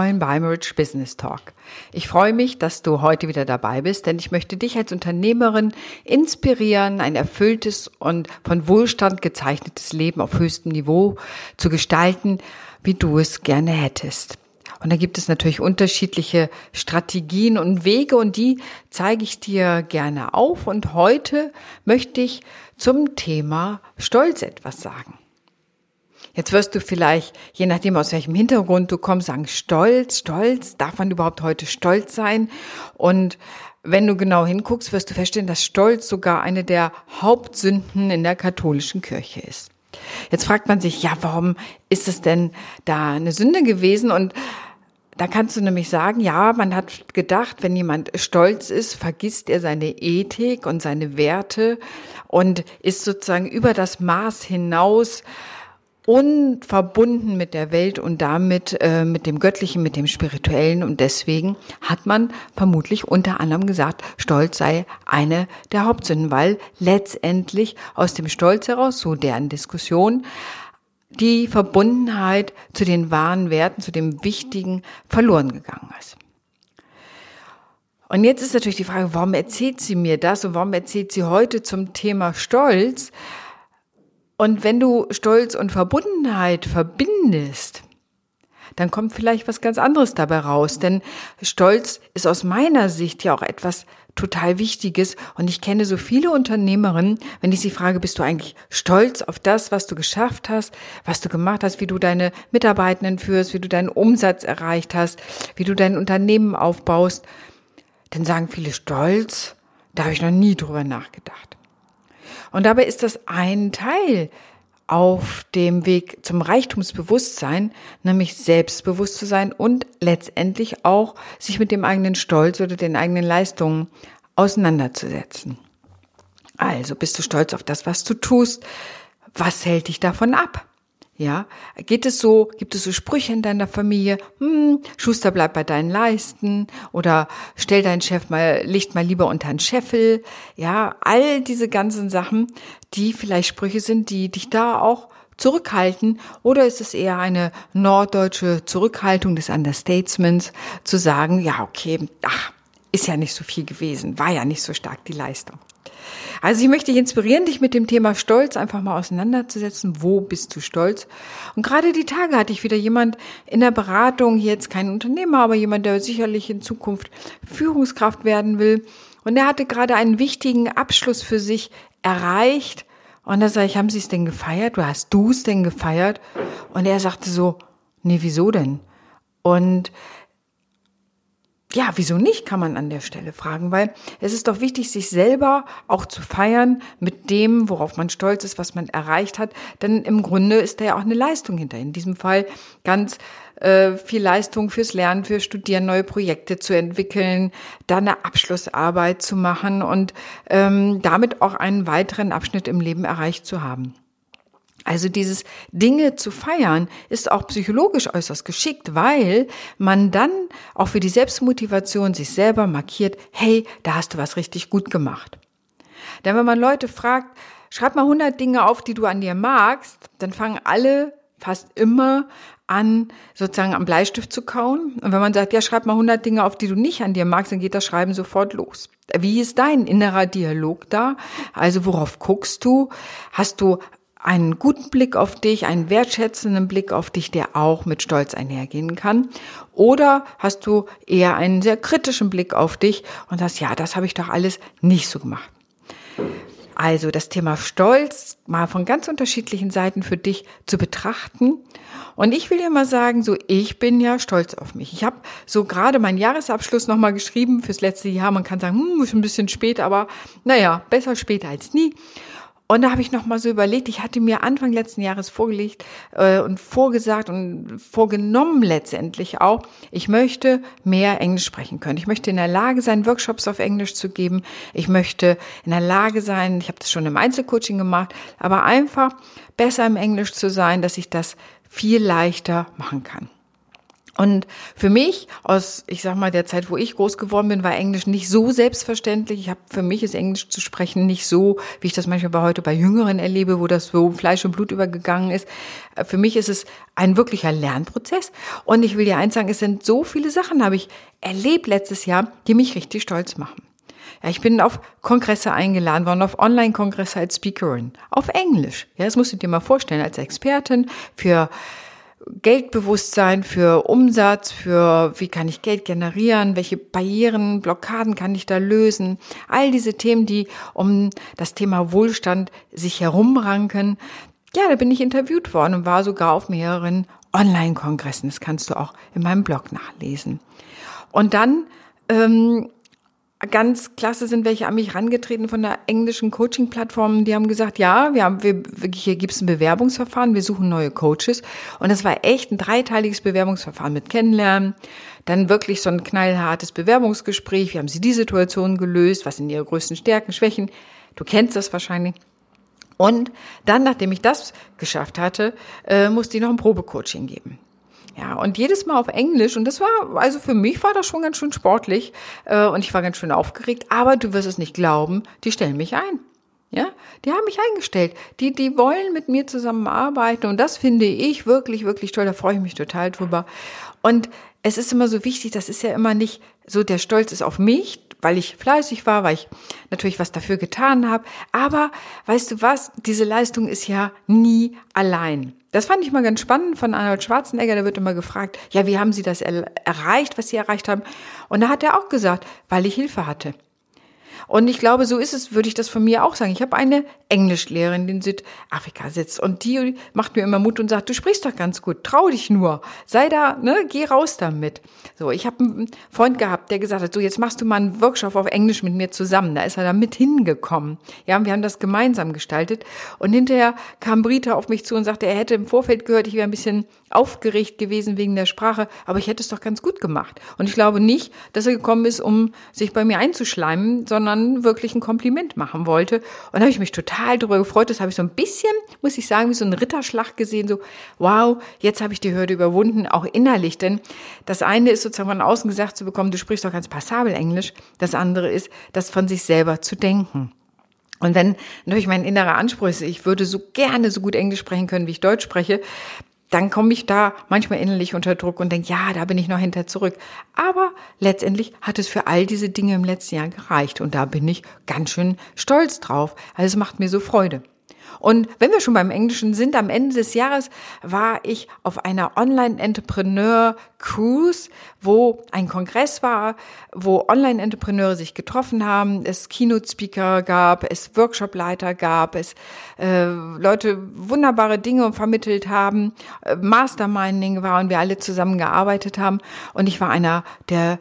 Beim Rich Business Talk. Ich freue mich, dass du heute wieder dabei bist, denn ich möchte dich als Unternehmerin inspirieren, ein erfülltes und von Wohlstand gezeichnetes Leben auf höchstem Niveau zu gestalten, wie du es gerne hättest. Und da gibt es natürlich unterschiedliche Strategien und Wege und die zeige ich dir gerne auf. Und heute möchte ich zum Thema Stolz etwas sagen. Jetzt wirst du vielleicht, je nachdem aus welchem Hintergrund du kommst, sagen, stolz, stolz, darf man überhaupt heute stolz sein? Und wenn du genau hinguckst, wirst du feststellen, dass Stolz sogar eine der Hauptsünden in der katholischen Kirche ist. Jetzt fragt man sich, ja, warum ist es denn da eine Sünde gewesen? Und da kannst du nämlich sagen, ja, man hat gedacht, wenn jemand stolz ist, vergisst er seine Ethik und seine Werte und ist sozusagen über das Maß hinaus unverbunden mit der Welt und damit äh, mit dem Göttlichen, mit dem Spirituellen. Und deswegen hat man vermutlich unter anderem gesagt, Stolz sei eine der Hauptsünden, weil letztendlich aus dem Stolz heraus, so deren Diskussion, die Verbundenheit zu den wahren Werten, zu dem Wichtigen verloren gegangen ist. Und jetzt ist natürlich die Frage, warum erzählt sie mir das und warum erzählt sie heute zum Thema Stolz? Und wenn du Stolz und Verbundenheit verbindest, dann kommt vielleicht was ganz anderes dabei raus. Denn Stolz ist aus meiner Sicht ja auch etwas total Wichtiges. Und ich kenne so viele Unternehmerinnen, wenn ich sie frage, bist du eigentlich stolz auf das, was du geschafft hast, was du gemacht hast, wie du deine Mitarbeitenden führst, wie du deinen Umsatz erreicht hast, wie du dein Unternehmen aufbaust, dann sagen viele stolz. Da habe ich noch nie drüber nachgedacht. Und dabei ist das ein Teil auf dem Weg zum Reichtumsbewusstsein, nämlich selbstbewusst zu sein und letztendlich auch sich mit dem eigenen Stolz oder den eigenen Leistungen auseinanderzusetzen. Also bist du stolz auf das, was du tust? Was hält dich davon ab? Ja, geht es so, gibt es so Sprüche in deiner Familie, hm, Schuster bleib bei deinen Leisten oder stell deinen Chef mal, Licht mal lieber unter den Scheffel. Ja, all diese ganzen Sachen, die vielleicht Sprüche sind, die dich da auch zurückhalten oder ist es eher eine norddeutsche Zurückhaltung des Understatements zu sagen, ja, okay, ach, ist ja nicht so viel gewesen, war ja nicht so stark die Leistung. Also ich möchte dich inspirieren, dich mit dem Thema Stolz einfach mal auseinanderzusetzen. Wo bist du stolz? Und gerade die Tage hatte ich wieder jemand in der Beratung, jetzt kein Unternehmer, aber jemand, der sicherlich in Zukunft Führungskraft werden will. Und er hatte gerade einen wichtigen Abschluss für sich erreicht. Und da sage ich, haben Sie es denn gefeiert? Du hast du es denn gefeiert? Und er sagte so, nee, wieso denn? Und ja, wieso nicht, kann man an der Stelle fragen, weil es ist doch wichtig, sich selber auch zu feiern mit dem, worauf man stolz ist, was man erreicht hat. Denn im Grunde ist da ja auch eine Leistung hinter. In diesem Fall ganz äh, viel Leistung fürs Lernen, für Studieren, neue Projekte zu entwickeln, da eine Abschlussarbeit zu machen und ähm, damit auch einen weiteren Abschnitt im Leben erreicht zu haben. Also dieses Dinge zu feiern ist auch psychologisch äußerst geschickt, weil man dann auch für die Selbstmotivation sich selber markiert, hey, da hast du was richtig gut gemacht. Denn wenn man Leute fragt, schreib mal 100 Dinge auf, die du an dir magst, dann fangen alle fast immer an, sozusagen am Bleistift zu kauen. Und wenn man sagt, ja, schreib mal 100 Dinge auf, die du nicht an dir magst, dann geht das Schreiben sofort los. Wie ist dein innerer Dialog da? Also worauf guckst du? Hast du einen guten Blick auf dich, einen wertschätzenden Blick auf dich, der auch mit Stolz einhergehen kann? Oder hast du eher einen sehr kritischen Blick auf dich und sagst, ja, das habe ich doch alles nicht so gemacht? Also das Thema Stolz mal von ganz unterschiedlichen Seiten für dich zu betrachten. Und ich will dir mal sagen, so ich bin ja stolz auf mich. Ich habe so gerade meinen Jahresabschluss nochmal geschrieben fürs letzte Jahr. Man kann sagen, hm, ist ein bisschen spät, aber naja, besser später als nie. Und da habe ich noch mal so überlegt, ich hatte mir Anfang letzten Jahres vorgelegt äh, und vorgesagt und vorgenommen letztendlich auch, ich möchte mehr Englisch sprechen können. Ich möchte in der Lage sein, Workshops auf Englisch zu geben. Ich möchte in der Lage sein, ich habe das schon im Einzelcoaching gemacht, aber einfach besser im Englisch zu sein, dass ich das viel leichter machen kann. Und für mich, aus, ich sag mal, der Zeit, wo ich groß geworden bin, war Englisch nicht so selbstverständlich. Ich habe für mich ist Englisch zu sprechen nicht so, wie ich das manchmal bei heute bei Jüngeren erlebe, wo das so Fleisch und Blut übergegangen ist. Für mich ist es ein wirklicher Lernprozess. Und ich will dir eins sagen, es sind so viele Sachen, habe ich erlebt letztes Jahr, die mich richtig stolz machen. Ja, ich bin auf Kongresse eingeladen worden, auf Online-Kongresse als Speakerin, auf Englisch. Ja, das musst du dir mal vorstellen, als Expertin für Geldbewusstsein, für Umsatz, für wie kann ich Geld generieren, welche Barrieren, Blockaden kann ich da lösen. All diese Themen, die um das Thema Wohlstand sich herumranken. Ja, da bin ich interviewt worden und war sogar auf mehreren Online-Kongressen. Das kannst du auch in meinem Blog nachlesen. Und dann ähm, ganz klasse sind welche an mich rangetreten von der englischen Coaching-Plattform. Die haben gesagt, ja, wir haben, wir, hier gibt's ein Bewerbungsverfahren, wir suchen neue Coaches. Und das war echt ein dreiteiliges Bewerbungsverfahren mit Kennenlernen. Dann wirklich so ein knallhartes Bewerbungsgespräch. Wie haben Sie die Situation gelöst? Was sind Ihre größten Stärken, Schwächen? Du kennst das wahrscheinlich. Und dann, nachdem ich das geschafft hatte, äh, musste ich noch ein Probecoaching geben. Ja, und jedes Mal auf Englisch. Und das war, also für mich war das schon ganz schön sportlich. Äh, und ich war ganz schön aufgeregt. Aber du wirst es nicht glauben, die stellen mich ein. Ja, die haben mich eingestellt. Die, die wollen mit mir zusammenarbeiten. Und das finde ich wirklich, wirklich toll. Da freue ich mich total drüber. Und es ist immer so wichtig, das ist ja immer nicht so, der Stolz ist auf mich, weil ich fleißig war, weil ich natürlich was dafür getan habe. Aber weißt du was, diese Leistung ist ja nie allein. Das fand ich mal ganz spannend von Arnold Schwarzenegger. Da wird immer gefragt, ja, wie haben Sie das erreicht, was Sie erreicht haben? Und da hat er auch gesagt, weil ich Hilfe hatte. Und ich glaube, so ist es, würde ich das von mir auch sagen. Ich habe eine Englischlehrerin, die in Südafrika sitzt und die macht mir immer Mut und sagt, du sprichst doch ganz gut, trau dich nur, sei da, ne, geh raus damit. So, ich habe einen Freund gehabt, der gesagt hat, so jetzt machst du mal einen Workshop auf Englisch mit mir zusammen. Da ist er da mit hingekommen. Ja, wir haben das gemeinsam gestaltet und hinterher kam Brita auf mich zu und sagte, er hätte im Vorfeld gehört, ich wäre ein bisschen aufgeregt gewesen wegen der Sprache, aber ich hätte es doch ganz gut gemacht. Und ich glaube nicht, dass er gekommen ist, um sich bei mir einzuschleimen, sondern wirklich ein Kompliment machen wollte. Und da habe ich mich total darüber gefreut. Das habe ich so ein bisschen, muss ich sagen, wie so ein Ritterschlag gesehen. So, wow, jetzt habe ich die Hürde überwunden, auch innerlich. Denn das eine ist sozusagen von außen gesagt zu bekommen, du sprichst doch ganz passabel Englisch. Das andere ist, das von sich selber zu denken. Und wenn natürlich mein innerer Anspruch ist, ich würde so gerne so gut Englisch sprechen können, wie ich Deutsch spreche, dann komme ich da manchmal innerlich unter Druck und denke, ja, da bin ich noch hinter zurück. Aber letztendlich hat es für all diese Dinge im letzten Jahr gereicht und da bin ich ganz schön stolz drauf. Also es macht mir so Freude. Und wenn wir schon beim Englischen sind, am Ende des Jahres war ich auf einer Online-Entrepreneur-Cruise, wo ein Kongress war, wo Online-Entrepreneure sich getroffen haben, es Keynote-Speaker gab, es Workshop-Leiter gab, es äh, Leute wunderbare Dinge vermittelt haben, äh, Masterminding war und wir alle zusammen gearbeitet haben. Und ich war einer der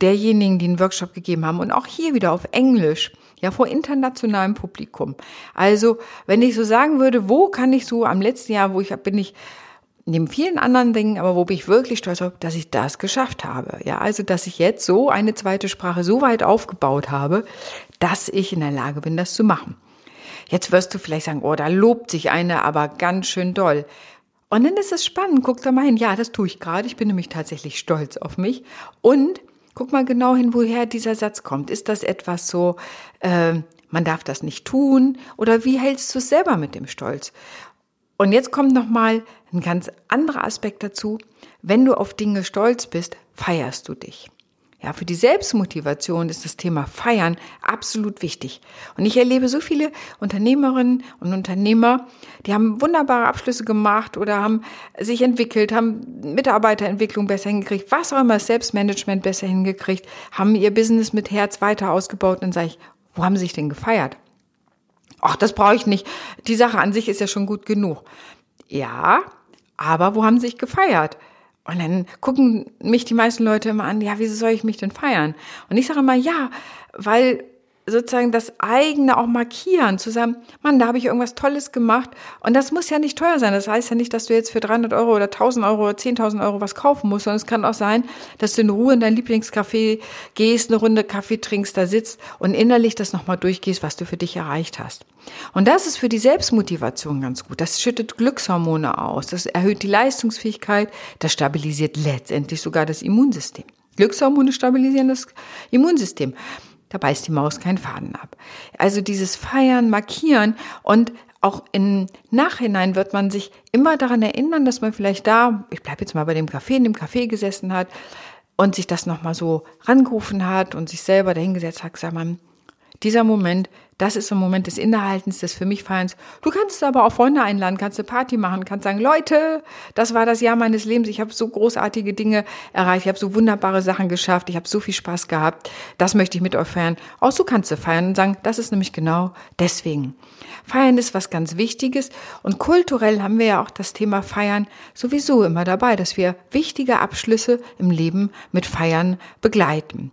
derjenigen, die einen Workshop gegeben haben. Und auch hier wieder auf Englisch ja, vor internationalem Publikum. Also, wenn ich so sagen würde, wo kann ich so am letzten Jahr, wo ich bin ich neben vielen anderen Dingen, aber wo bin ich wirklich stolz auf, dass ich das geschafft habe. Ja, also, dass ich jetzt so eine zweite Sprache so weit aufgebaut habe, dass ich in der Lage bin, das zu machen. Jetzt wirst du vielleicht sagen, oh, da lobt sich eine aber ganz schön doll. Und dann ist es spannend, guck da mal hin. Ja, das tue ich gerade. Ich bin nämlich tatsächlich stolz auf mich. Und Guck mal genau hin, woher dieser Satz kommt. Ist das etwas so, äh, man darf das nicht tun? Oder wie hältst du es selber mit dem Stolz? Und jetzt kommt noch mal ein ganz anderer Aspekt dazu. Wenn du auf Dinge stolz bist, feierst du dich. Ja, für die Selbstmotivation ist das Thema Feiern absolut wichtig. Und ich erlebe so viele Unternehmerinnen und Unternehmer, die haben wunderbare Abschlüsse gemacht oder haben sich entwickelt, haben Mitarbeiterentwicklung besser hingekriegt, was auch immer, Selbstmanagement besser hingekriegt, haben ihr Business mit Herz weiter ausgebaut. Und dann sage ich, wo haben sie sich denn gefeiert? Ach, das brauche ich nicht. Die Sache an sich ist ja schon gut genug. Ja, aber wo haben sie sich gefeiert? Und dann gucken mich die meisten Leute immer an, ja, wieso soll ich mich denn feiern? Und ich sage immer, ja, weil sozusagen das eigene auch markieren, zu sagen, Mann, da habe ich irgendwas Tolles gemacht. Und das muss ja nicht teuer sein. Das heißt ja nicht, dass du jetzt für 300 Euro oder 1000 Euro oder 10.000 Euro was kaufen musst, sondern es kann auch sein, dass du in Ruhe in dein Lieblingscafé gehst, eine Runde Kaffee trinkst, da sitzt und innerlich das nochmal durchgehst, was du für dich erreicht hast. Und das ist für die Selbstmotivation ganz gut. Das schüttet Glückshormone aus, das erhöht die Leistungsfähigkeit, das stabilisiert letztendlich sogar das Immunsystem. Glückshormone stabilisieren das Immunsystem da beißt die Maus keinen Faden ab. Also dieses Feiern, Markieren und auch im Nachhinein wird man sich immer daran erinnern, dass man vielleicht da, ich bleibe jetzt mal bei dem Café, in dem Café gesessen hat und sich das nochmal so rangerufen hat und sich selber dahingesetzt hat, gesagt man, dieser Moment, das ist so ein Moment des Innehaltens, des für mich Feierns. Du kannst aber auch Freunde einladen, kannst eine Party machen, kannst sagen, Leute, das war das Jahr meines Lebens. Ich habe so großartige Dinge erreicht, ich habe so wunderbare Sachen geschafft, ich habe so viel Spaß gehabt. Das möchte ich mit euch feiern. Auch so kannst du feiern und sagen, das ist nämlich genau deswegen. Feiern ist was ganz Wichtiges und kulturell haben wir ja auch das Thema Feiern sowieso immer dabei, dass wir wichtige Abschlüsse im Leben mit Feiern begleiten.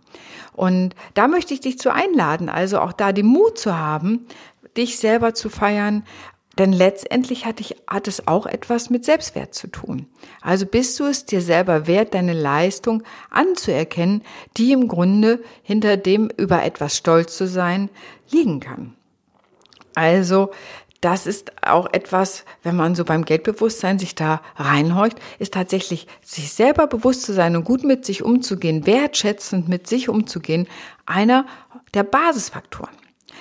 Und da möchte ich dich zu einladen, also auch da den Mut zu haben, dich selber zu feiern, denn letztendlich hat, ich, hat es auch etwas mit Selbstwert zu tun. Also bist du es dir selber wert, deine Leistung anzuerkennen, die im Grunde hinter dem über etwas stolz zu sein liegen kann. Also das ist auch etwas, wenn man so beim Geldbewusstsein sich da reinhorcht, ist tatsächlich sich selber bewusst zu sein und gut mit sich umzugehen, wertschätzend mit sich umzugehen, einer der Basisfaktoren.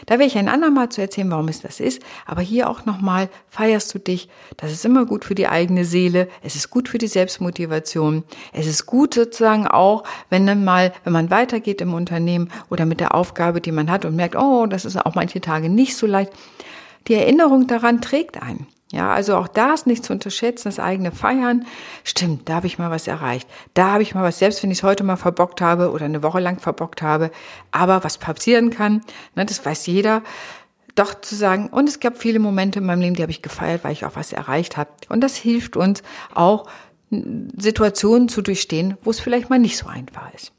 Da werde ich ein andermal zu erzählen, warum es das ist. Aber hier auch nochmal feierst du dich. Das ist immer gut für die eigene Seele. Es ist gut für die Selbstmotivation. Es ist gut sozusagen auch, wenn dann mal, wenn man weitergeht im Unternehmen oder mit der Aufgabe, die man hat und merkt, oh, das ist auch manche Tage nicht so leicht, die Erinnerung daran trägt einen. Ja, also auch da ist nicht zu unterschätzen, das eigene Feiern. Stimmt, da habe ich mal was erreicht. Da habe ich mal was, selbst wenn ich es heute mal verbockt habe oder eine Woche lang verbockt habe. Aber was passieren kann, ne, das weiß jeder. Doch zu sagen, und es gab viele Momente in meinem Leben, die habe ich gefeiert, weil ich auch was erreicht habe. Und das hilft uns auch, Situationen zu durchstehen, wo es vielleicht mal nicht so einfach ist.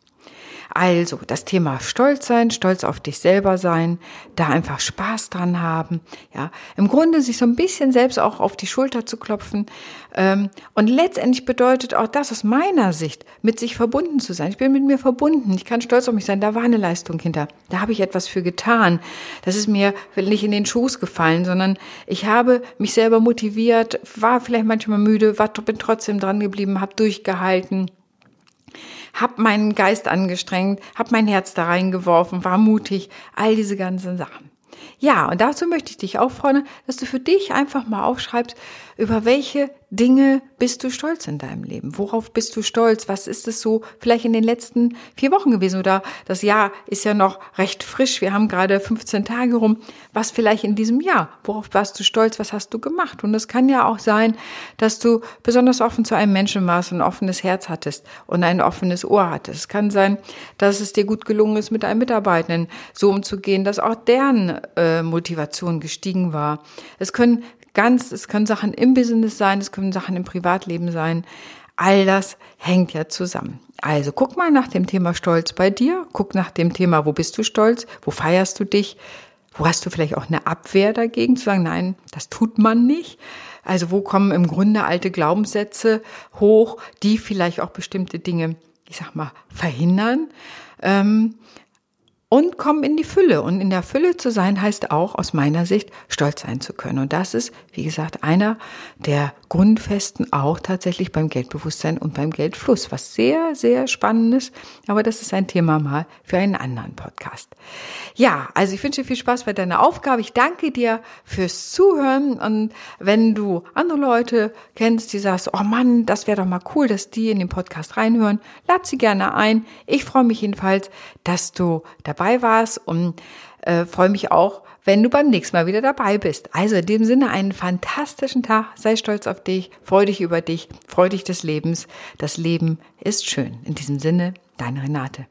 Also das Thema Stolz sein, stolz auf dich selber sein, da einfach Spaß dran haben, ja, im Grunde sich so ein bisschen selbst auch auf die Schulter zu klopfen. Ähm, und letztendlich bedeutet auch das aus meiner Sicht, mit sich verbunden zu sein. Ich bin mit mir verbunden. Ich kann stolz auf mich sein. Da war eine Leistung hinter. Da habe ich etwas für getan. Das ist mir nicht in den Schoß gefallen, sondern ich habe mich selber motiviert, war vielleicht manchmal müde, war, bin trotzdem dran geblieben, habe durchgehalten hab meinen Geist angestrengt, hab mein Herz da reingeworfen, war mutig, all diese ganzen Sachen. Ja, und dazu möchte ich dich auffordern, dass du für dich einfach mal aufschreibst, über welche Dinge bist du stolz in deinem Leben? Worauf bist du stolz? Was ist es so vielleicht in den letzten vier Wochen gewesen? Oder das Jahr ist ja noch recht frisch. Wir haben gerade 15 Tage rum. Was vielleicht in diesem Jahr? Worauf warst du stolz? Was hast du gemacht? Und es kann ja auch sein, dass du besonders offen zu einem Menschen warst, ein offenes Herz hattest und ein offenes Ohr hattest. Es kann sein, dass es dir gut gelungen ist, mit einem Mitarbeitenden so umzugehen, dass auch deren äh, Motivation gestiegen war. Es können ganz, es können Sachen im Business sein, es können Sachen im Privatleben sein. All das hängt ja zusammen. Also guck mal nach dem Thema Stolz bei dir, guck nach dem Thema, wo bist du stolz, wo feierst du dich, wo hast du vielleicht auch eine Abwehr dagegen, zu sagen, nein, das tut man nicht. Also wo kommen im Grunde alte Glaubenssätze hoch, die vielleicht auch bestimmte Dinge, ich sag mal, verhindern. Ähm, und kommen in die Fülle. Und in der Fülle zu sein heißt auch, aus meiner Sicht, stolz sein zu können. Und das ist, wie gesagt, einer der Grundfesten auch tatsächlich beim Geldbewusstsein und beim Geldfluss, was sehr, sehr spannend ist. Aber das ist ein Thema mal für einen anderen Podcast. Ja, also ich wünsche dir viel Spaß bei deiner Aufgabe. Ich danke dir fürs Zuhören. Und wenn du andere Leute kennst, die sagst, oh Mann, das wäre doch mal cool, dass die in den Podcast reinhören, lad sie gerne ein. Ich freue mich jedenfalls, dass du dabei dabei warst und äh, freue mich auch, wenn du beim nächsten Mal wieder dabei bist. Also in dem Sinne einen fantastischen Tag. Sei stolz auf dich, freu dich über dich, freu dich des Lebens. Das Leben ist schön. In diesem Sinne, deine Renate.